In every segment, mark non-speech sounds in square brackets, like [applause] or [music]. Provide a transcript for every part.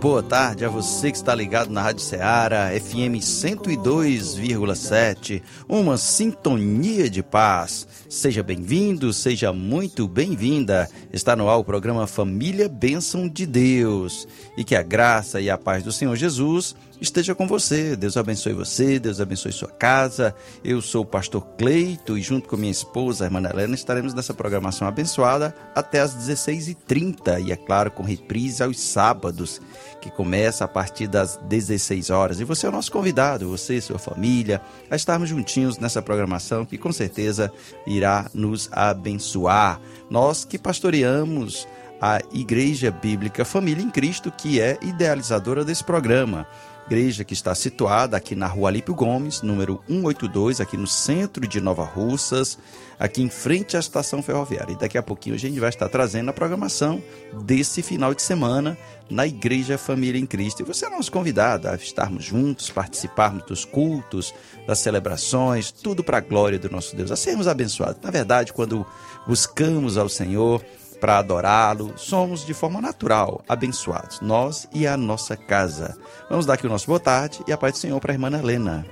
Boa tarde a você que está ligado na Rádio Ceará, FM 102,7, uma sintonia de paz. Seja bem-vindo, seja muito bem-vinda. Está no ar o programa Família Bênção de Deus. E que a graça e a paz do Senhor Jesus esteja com você. Deus abençoe você, Deus abençoe sua casa. Eu sou o pastor Cleito e junto com minha esposa, a irmã Helena, estaremos nessa programação abençoada até às 16h30 e, é claro, com reprise aos sábados que começa a partir das 16 horas. E você é o nosso convidado, você e sua família, a estarmos juntinhos nessa programação que com certeza irá nos abençoar. Nós que pastoreamos a Igreja Bíblica Família em Cristo, que é idealizadora desse programa igreja que está situada aqui na rua Alípio Gomes, número 182, aqui no centro de Nova Russas, aqui em frente à estação ferroviária. E daqui a pouquinho a gente vai estar trazendo a programação desse final de semana na Igreja Família em Cristo. E você é nosso convidado a estarmos juntos, participarmos dos cultos, das celebrações, tudo para a glória do nosso Deus, a sermos abençoados. Na verdade, quando buscamos ao Senhor, para adorá-lo, somos de forma natural abençoados, nós e a nossa casa. Vamos dar aqui o nosso boa tarde e a paz do Senhor para a irmã Helena.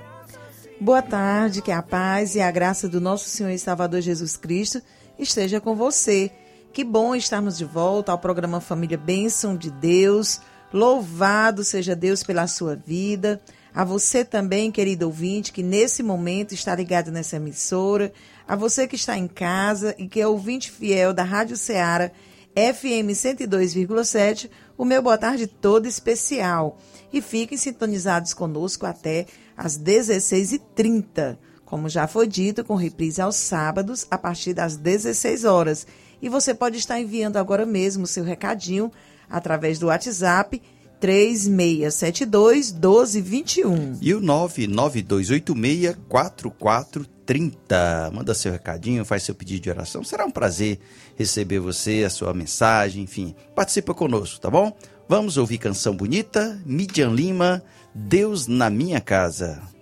Boa tarde, que a paz e a graça do nosso Senhor e Salvador Jesus Cristo esteja com você. Que bom estarmos de volta ao programa Família Bênção de Deus. Louvado seja Deus pela sua vida. A você também, querido ouvinte, que nesse momento está ligado nessa emissora a você que está em casa e que é ouvinte fiel da Rádio Ceará FM 102,7, o meu boa tarde todo especial. E fiquem sintonizados conosco até às 16h30, como já foi dito, com reprise aos sábados, a partir das 16 horas. E você pode estar enviando agora mesmo seu recadinho através do WhatsApp 3672 1221. E o 99286 4430. Manda seu recadinho, faz seu pedido de oração. Será um prazer receber você, a sua mensagem, enfim. Participa conosco, tá bom? Vamos ouvir canção bonita, Midian Lima, Deus na minha casa.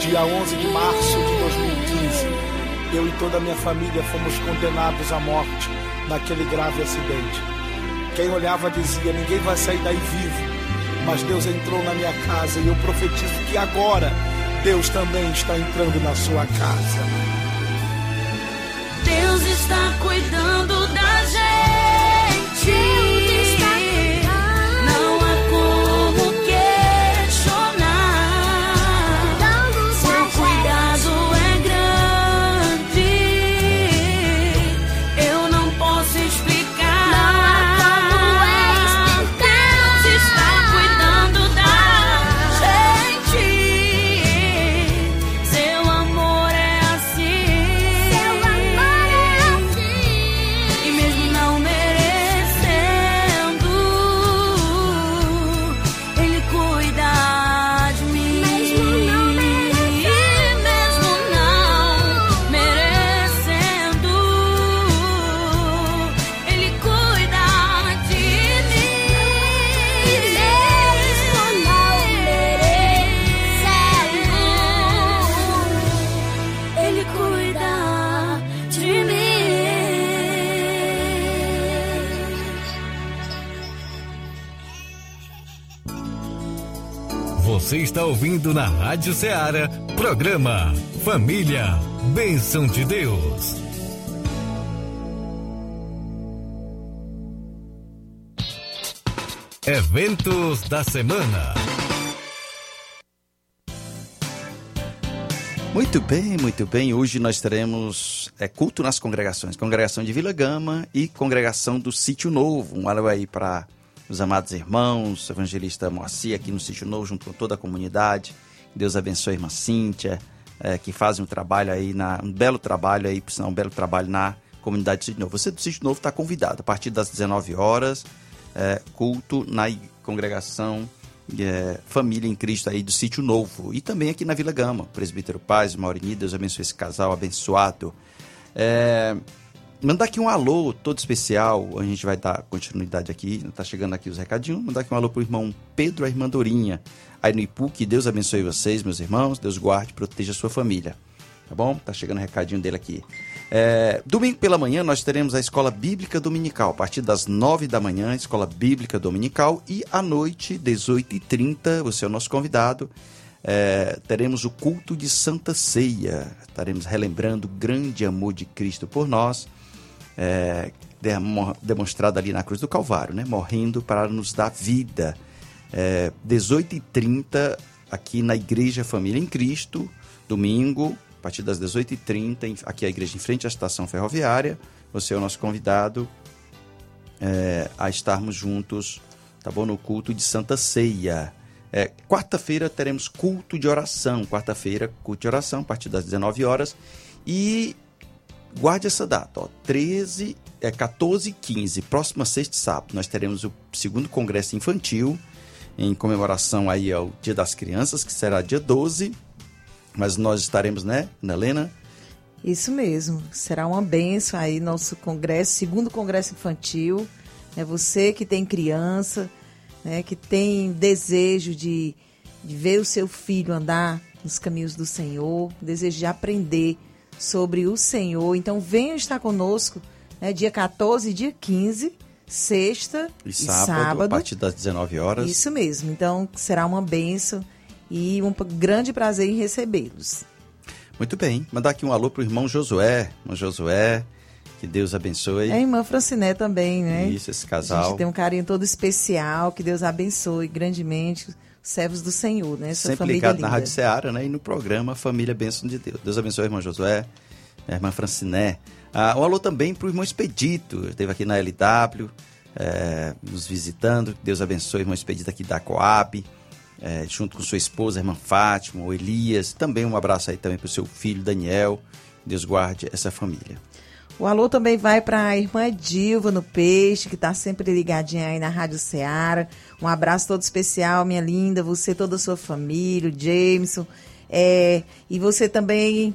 Dia 11 de março de 2015, eu e toda a minha família fomos condenados à morte naquele grave acidente. Quem olhava dizia: ninguém vai sair daí vivo. Mas Deus entrou na minha casa e eu profetizo que agora Deus também está entrando na sua casa. Deus está cuidando da gente. Ouvindo na Rádio Ceará, programa Família, Bênção de Deus. Eventos da semana. Muito bem, muito bem. Hoje nós teremos é, culto nas congregações. Congregação de Vila Gama e congregação do Sítio Novo. Um alô aí para os amados irmãos, evangelista Moacir aqui no Sítio Novo, junto com toda a comunidade. Deus abençoe a irmã Cíntia, é, que fazem um trabalho aí, na, um belo trabalho aí, por sinal, um belo trabalho na comunidade do Sítio Novo. Você do Sítio Novo está convidado a partir das 19 horas, é, culto na congregação é, Família em Cristo aí do Sítio Novo. E também aqui na Vila Gama, Presbítero Paz, Maurini, Deus abençoe esse casal abençoado. É, mandar aqui um alô todo especial, a gente vai dar continuidade aqui, tá chegando aqui os recadinhos. Mandar aqui um alô pro irmão Pedro, a irmã Dorinha, aí no Ipu, que Deus abençoe vocês, meus irmãos, Deus guarde e proteja a sua família. Tá bom? Tá chegando o recadinho dele aqui. É, domingo pela manhã nós teremos a Escola Bíblica Dominical, a partir das 9 da manhã, Escola Bíblica Dominical, e à noite, 18h30, você é o nosso convidado, é, teremos o culto de Santa Ceia. Estaremos relembrando o grande amor de Cristo por nós, é, demo- demonstrado ali na cruz do Calvário, né? morrendo para nos dar vida. É, 18h30, aqui na Igreja Família em Cristo, domingo, a partir das 18h30, em- aqui a igreja em frente à estação ferroviária. Você é o nosso convidado é, a estarmos juntos, tá bom? No culto de Santa Ceia. É, Quarta-feira teremos culto de oração. Quarta-feira, culto de oração, a partir das 19 horas. E guarde essa data, ó, 13, é 14 e 15, próxima sexta e sábado, nós teremos o segundo congresso infantil em comemoração aí ao Dia das Crianças, que será dia 12, mas nós estaremos, né, Ana Helena? Isso mesmo. Será uma benção aí nosso congresso, segundo congresso infantil. É você que tem criança, né, que tem desejo de, de ver o seu filho andar nos caminhos do Senhor, desejo de aprender sobre o Senhor. Então venha estar conosco, né, dia 14 e dia 15, sexta E sábado, a partir das 19 horas. Isso mesmo. Então será uma benção e um grande prazer em recebê-los. Muito bem. Mandar aqui um alô pro irmão Josué. Irmão Josué, que Deus abençoe. É a irmã Franciné também, né? Isso, esse A casal. gente tem um carinho todo especial, que Deus abençoe grandemente os servos do Senhor, né? Sua Sempre ligado linda. na Rádio Ceará, né? E no programa Família Bênção de Deus. Deus abençoe a irmã Josué, a irmã Franciné. Ah, um alô também pro irmão Expedito. Esteve aqui na LW, eh, nos visitando. Deus abençoe o irmão Expedito aqui da Coab. eh, junto com sua esposa, a irmã Fátima, o Elias. Também um abraço aí também pro seu filho Daniel. Deus guarde essa família. O alô também vai para a irmã Dilva no Peixe, que está sempre ligadinha aí na Rádio Ceará. Um abraço todo especial, minha linda, você, toda a sua família, o Jameson. É, e você também,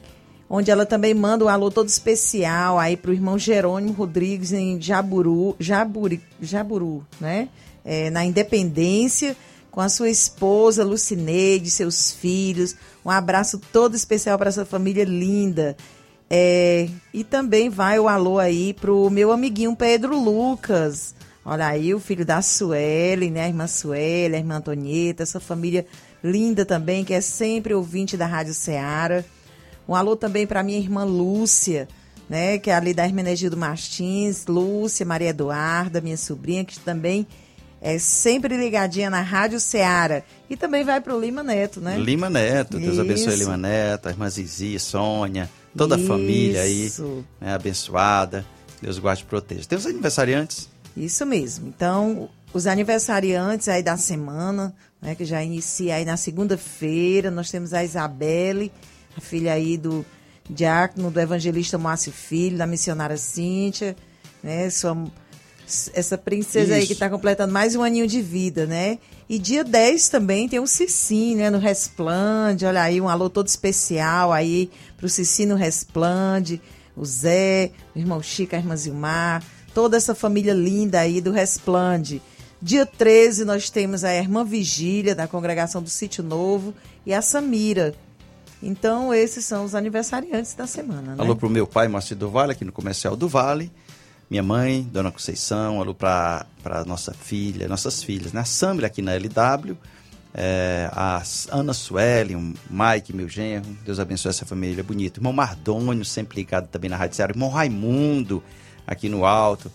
onde ela também manda um alô todo especial aí para o irmão Jerônimo Rodrigues em Jaburu, Jaburi, Jaburu, né? É, na Independência, com a sua esposa Lucineide, seus filhos. Um abraço todo especial para essa família linda. É, e também vai o alô aí pro meu amiguinho Pedro Lucas. Olha aí, o filho da Sueli, né? A irmã Sueli, a irmã Antonieta, essa família linda também, que é sempre ouvinte da Rádio Ceará. Um alô também para minha irmã Lúcia, né? Que é ali da Hermenegildo Martins, Lúcia, Maria Eduarda, minha sobrinha, que também é sempre ligadinha na Rádio Ceará. E também vai pro Lima Neto, né? Lima Neto, Deus abençoe Isso. Lima Neto, a irmã Zizi, Sônia, toda a família aí, Isso. né, abençoada. Deus guarde e proteja. Tem os aniversariantes? Isso mesmo. Então, os aniversariantes aí da semana, né, que já inicia aí na segunda-feira, nós temos a Isabelle, a filha aí do diácono, do evangelista Márcio Filho, da missionária Cíntia, né, sua, essa princesa aí Isso. que está completando mais um aninho de vida, né? E dia 10 também tem o Cici, né, no Resplande, olha aí, um alô todo especial aí pro Cici no Resplande, o Zé, o irmão Chico, a irmã Zilmar, toda essa família linda aí do Resplande. Dia 13 nós temos a irmã Vigília, da congregação do Sítio Novo, e a Samira. Então, esses são os aniversariantes da semana, né? Alô pro meu pai, Márcio do Vale, aqui no Comercial do Vale. Minha mãe, Dona Conceição. Alô pra nossa filha, nossas filhas, né? A Samira aqui na LW. é, a Ana Sueli, o Mike, meu genro. Deus abençoe essa família bonita. Irmão Mardônio, sempre ligado também na Rádio Ceará. Irmão Raimundo, aqui no Alto.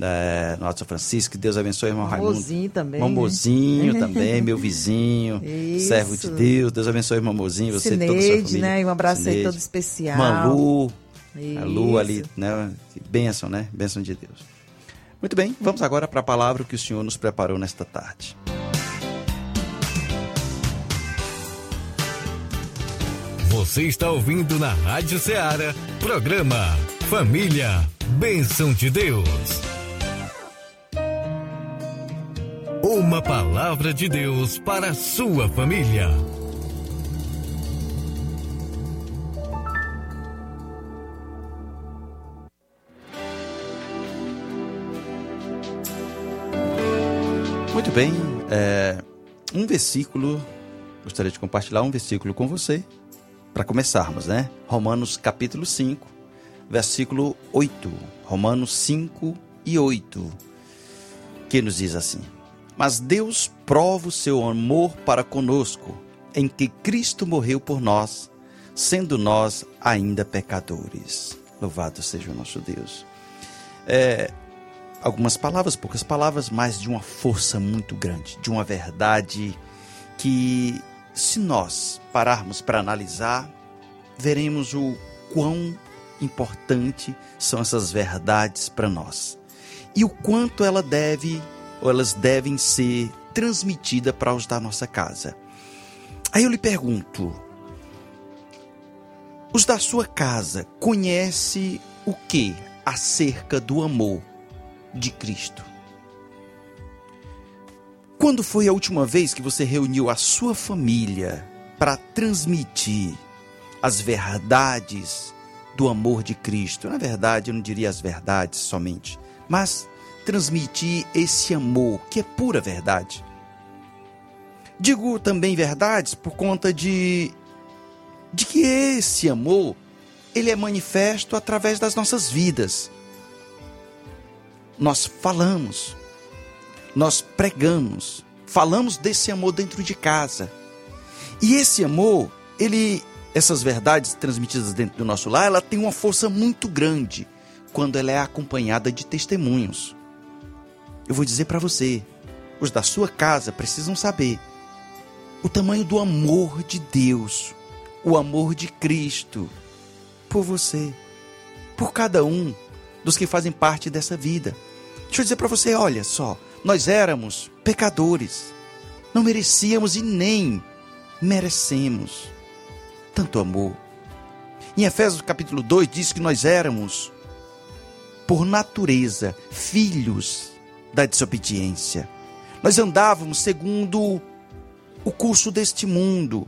é, no Alto São Francisco. Que Deus abençoe, irmão Raimundo. Mozinho também. Irmão né? [laughs] Também, meu vizinho, Isso. servo de Deus. Deus abençoe, irmão Mozinho, você e toda a sua Cineide, família. né? E um abraço aí Cineide. todo especial. Irmã Lu, a Lu Isso. ali, né? Que Bênção, né? Bênção de Deus. Muito bem, vamos agora para a palavra que o Senhor nos preparou nesta tarde. Você está ouvindo na Rádio Ceará, programa Família, Bênção de Deus. Uma palavra de Deus para a sua família. Bem, é, um versículo, gostaria de compartilhar um versículo com você, para começarmos, né? Romanos capítulo 5, versículo 8. Romanos 5 e 8, que nos diz assim: Mas Deus prova o seu amor para conosco, em que Cristo morreu por nós, sendo nós ainda pecadores. Louvado seja o nosso Deus. É, algumas palavras, poucas palavras, mas de uma força muito grande, de uma verdade que, se nós pararmos para analisar, veremos o quão importante são essas verdades para nós e o quanto ela deve ou elas devem ser transmitidas para os da nossa casa. Aí eu lhe pergunto: os da sua casa conhecem o que acerca do amor de Cristo? Quando foi a última vez que você reuniu a sua família para transmitir as verdades do amor de Cristo? Na verdade, eu não diria as verdades somente, mas transmitir esse amor que é pura verdade. Digo também verdades por conta de de que esse amor ele é manifesto através das nossas vidas. Nós falamos, nós pregamos, falamos desse amor dentro de casa. E esse amor, ele essas verdades transmitidas dentro do nosso lar, ela tem uma força muito grande quando ela é acompanhada de testemunhos. Eu vou dizer para você, os da sua casa precisam saber o tamanho do amor de Deus, o amor de Cristo por você, por cada um dos que fazem parte dessa vida. Deixa eu dizer para você, olha só, nós éramos pecadores, não merecíamos e nem merecemos tanto amor. Em Efésios capítulo 2 diz que nós éramos por natureza, filhos da desobediência. Nós andávamos segundo o curso deste mundo.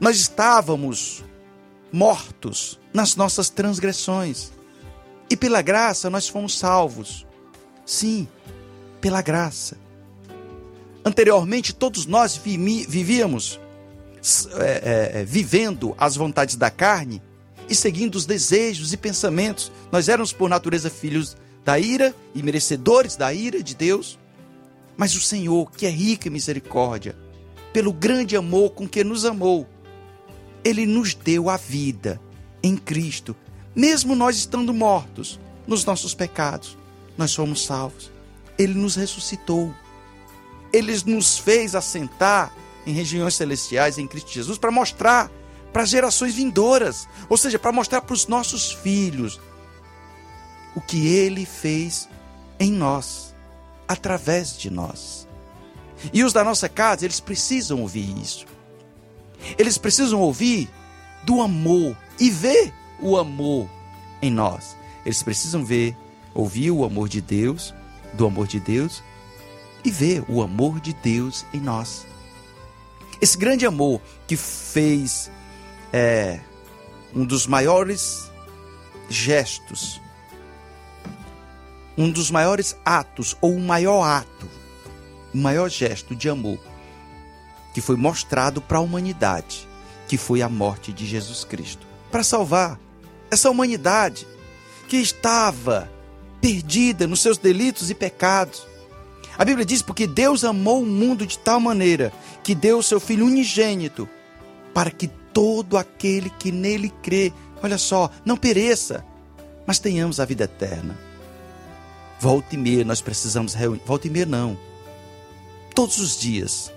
Nós estávamos mortos nas nossas transgressões. E pela graça nós fomos salvos. Sim, pela graça. Anteriormente, todos nós vivíamos é, é, vivendo as vontades da carne e seguindo os desejos e pensamentos. Nós éramos, por natureza, filhos da ira e merecedores da ira de Deus. Mas o Senhor, que é rico em misericórdia, pelo grande amor com que nos amou, ele nos deu a vida em Cristo, mesmo nós estando mortos nos nossos pecados, nós somos salvos. Ele nos ressuscitou. Ele nos fez assentar em regiões celestiais em Cristo Jesus para mostrar para gerações vindouras, ou seja, para mostrar para os nossos filhos o que ele fez em nós, através de nós. E os da nossa casa, eles precisam ouvir isso. Eles precisam ouvir do amor e ver o amor em nós. Eles precisam ver, ouvir o amor de Deus, do amor de Deus e ver o amor de Deus em nós. Esse grande amor que fez é um dos maiores gestos, um dos maiores atos, ou o maior ato, o maior gesto de amor que foi mostrado para a humanidade, que foi a morte de Jesus Cristo, para salvar essa humanidade que estava perdida nos seus delitos e pecados. A Bíblia diz porque Deus amou o mundo de tal maneira que deu o seu filho unigênito para que todo aquele que nele crê, olha só, não pereça, mas tenhamos a vida eterna. Volta e meia nós precisamos reunir. Volta e meia não. Todos os dias.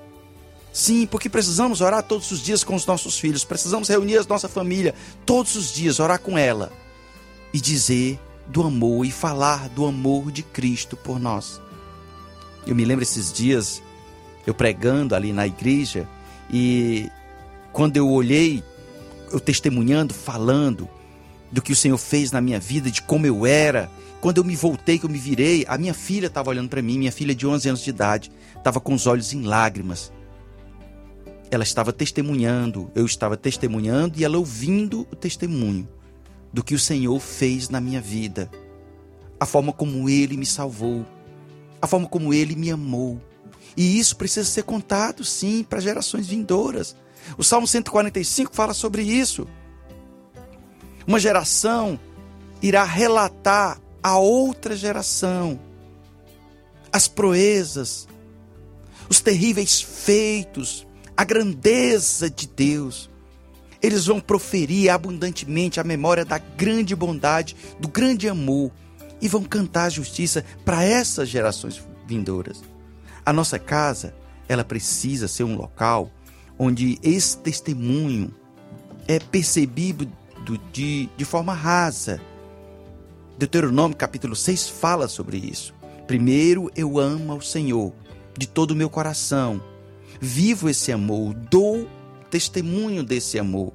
Sim, porque precisamos orar todos os dias com os nossos filhos. Precisamos reunir a nossa família todos os dias, orar com ela. E dizer do amor e falar do amor de Cristo por nós. Eu me lembro esses dias, eu pregando ali na igreja, e quando eu olhei, eu testemunhando, falando do que o Senhor fez na minha vida, de como eu era, quando eu me voltei, que eu me virei, a minha filha estava olhando para mim, minha filha de 11 anos de idade, estava com os olhos em lágrimas. Ela estava testemunhando, eu estava testemunhando e ela ouvindo o testemunho do que o Senhor fez na minha vida, a forma como Ele me salvou, a forma como Ele me amou. E isso precisa ser contado, sim, para gerações vindouras. O Salmo 145 fala sobre isso. Uma geração irá relatar a outra geração as proezas, os terríveis feitos, a grandeza de Deus. Eles vão proferir abundantemente a memória da grande bondade, do grande amor e vão cantar a justiça para essas gerações vindouras. A nossa casa, ela precisa ser um local onde esse testemunho é percebido de, de forma rasa. Deuteronômio capítulo 6 fala sobre isso. Primeiro, eu amo ao Senhor de todo o meu coração. Vivo esse amor, dou testemunho desse amor.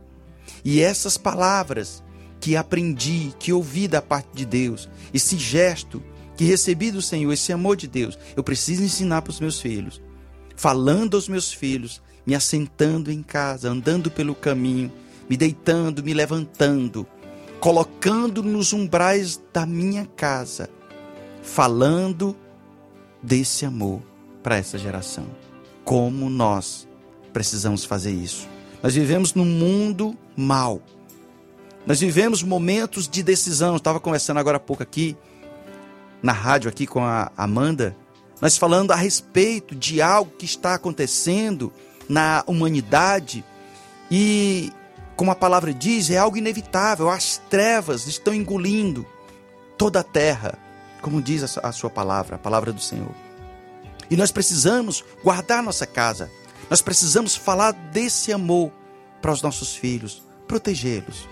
E essas palavras que aprendi, que ouvi da parte de Deus, esse gesto que recebi do Senhor, esse amor de Deus, eu preciso ensinar para os meus filhos. Falando aos meus filhos, me assentando em casa, andando pelo caminho, me deitando, me levantando, colocando nos umbrais da minha casa, falando desse amor para essa geração. Como nós precisamos fazer isso? Nós vivemos num mundo mal. Nós vivemos momentos de decisão. estava conversando agora há pouco aqui na rádio aqui com a Amanda, nós falando a respeito de algo que está acontecendo na humanidade e, como a palavra diz, é algo inevitável. As trevas estão engolindo toda a terra, como diz a sua palavra, a palavra do Senhor. E nós precisamos guardar nossa casa. Nós precisamos falar desse amor para os nossos filhos, protegê-los.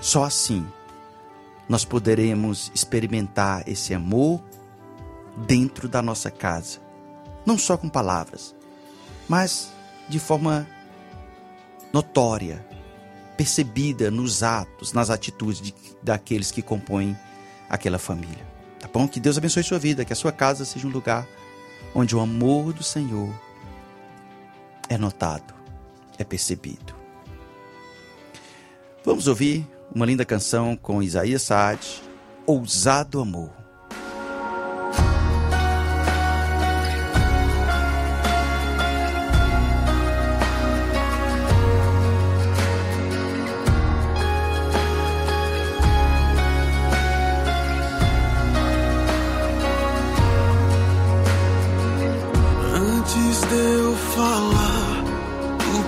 Só assim nós poderemos experimentar esse amor dentro da nossa casa, não só com palavras, mas de forma notória, percebida nos atos, nas atitudes de, daqueles que compõem aquela família. Tá bom? Que Deus abençoe sua vida, que a sua casa seja um lugar onde o amor do Senhor é notado, é percebido. Vamos ouvir uma linda canção com Isaías Saad, Ousado Amor. Antes de eu falar,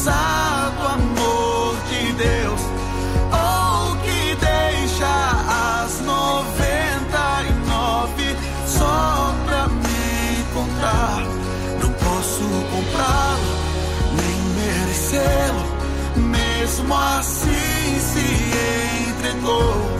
E ousado amor de Deus. Oh, que deixa as noventa e nove só pra me encontrar. Não posso comprá-lo, nem merecê-lo. Mesmo assim se entregou.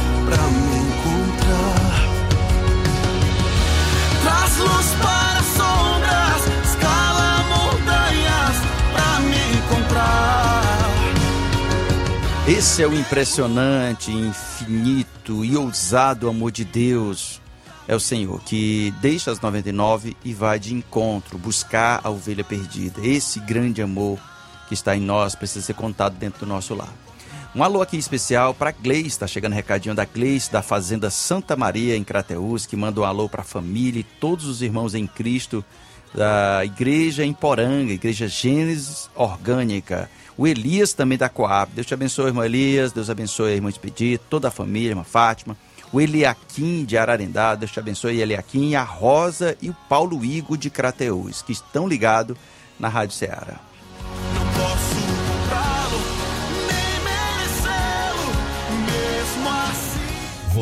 pra me encontrar. Traz luz para sombras, escala montanhas pra me encontrar. Esse é o impressionante, infinito e ousado amor de Deus. É o Senhor que deixa as 99 e vai de encontro, buscar a ovelha perdida. Esse grande amor que está em nós precisa ser contado dentro do nosso lar. Um alô aqui especial para Gleice, está chegando recadinho da Gleice, da Fazenda Santa Maria, em Crateús, que manda um alô para a família e todos os irmãos em Cristo da igreja em Poranga, igreja Gênesis Orgânica. O Elias também da Coab. Deus te abençoe, irmão Elias. Deus abençoe a irmã toda a família, irmã Fátima. O Eliakim de Ararendá. Deus te abençoe, Eliakim. A Rosa e o Paulo Igo de Crateús, que estão ligados na Rádio Ceará.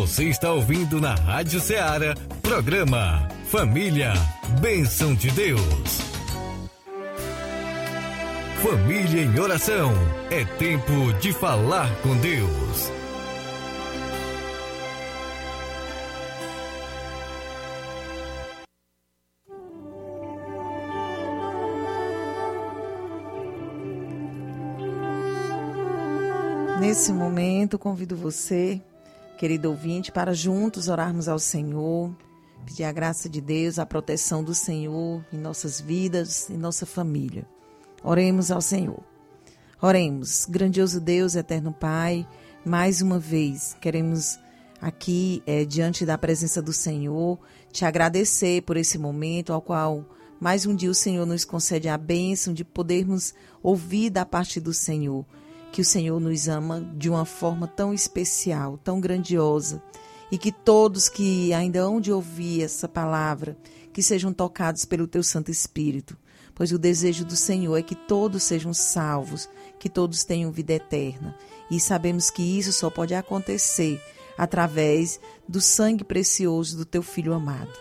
Você está ouvindo na Rádio Ceará, programa Família, Bênção de Deus. Família em oração, é tempo de falar com Deus. Nesse momento, convido você, querido ouvinte, para juntos orarmos ao Senhor, pedir a graça de Deus, a proteção do Senhor em nossas vidas, em nossa família. Oremos ao Senhor. Oremos, grandioso Deus, eterno Pai, mais uma vez queremos aqui, é, diante da presença do Senhor, te agradecer por esse momento ao qual mais um dia o Senhor nos concede a bênção de podermos ouvir da parte do Senhor que o Senhor nos ama de uma forma tão especial, tão grandiosa, e que todos que ainda hão de ouvir essa palavra, que sejam tocados pelo teu Santo Espírito, pois o desejo do Senhor é que todos sejam salvos, que todos tenham vida eterna. E sabemos que isso só pode acontecer através do sangue precioso do teu filho amado.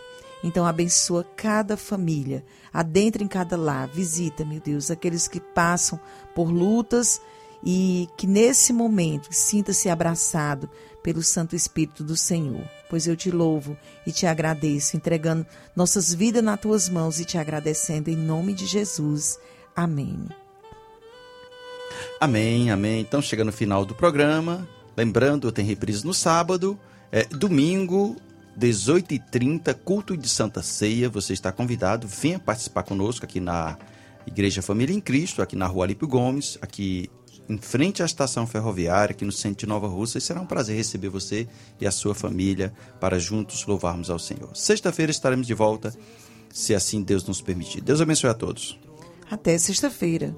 Então abençoa cada família, adentra em cada lar, visita, meu Deus, aqueles que passam por lutas e que nesse momento sinta-se abraçado pelo Santo Espírito do Senhor. Pois eu te louvo e te agradeço, entregando nossas vidas nas tuas mãos e te agradecendo em nome de Jesus. Amém. Amém, amém. Então, chega no final do programa. Lembrando, tem reprise no sábado. É, domingo, 18h30, culto de Santa Ceia. Você está convidado. Venha participar conosco aqui na Igreja Família em Cristo, aqui na Rua Alípio Gomes, aqui em frente à estação ferroviária, aqui no centro de Nova Rússia. E será um prazer receber você e a sua família para juntos louvarmos ao Senhor. Sexta-feira estaremos de volta, se assim Deus nos permitir. Deus abençoe a todos. Até sexta-feira.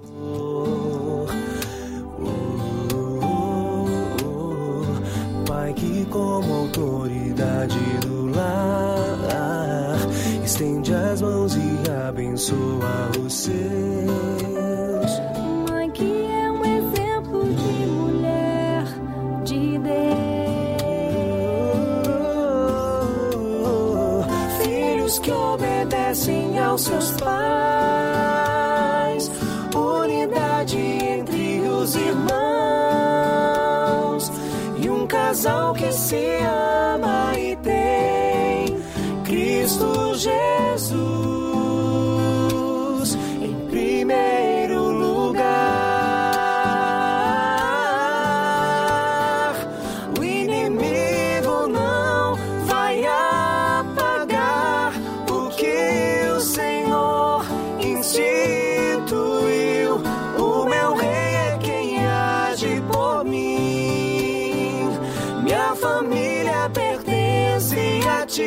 Pai que como autoridade do lar estende as mãos e abençoa os seus. Obedecem aos família pertence a ti.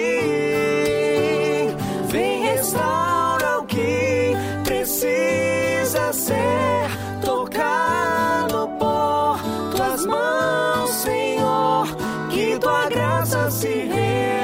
Vem restaura o que precisa ser tocado por tuas mãos, Senhor. Que tua graça se renove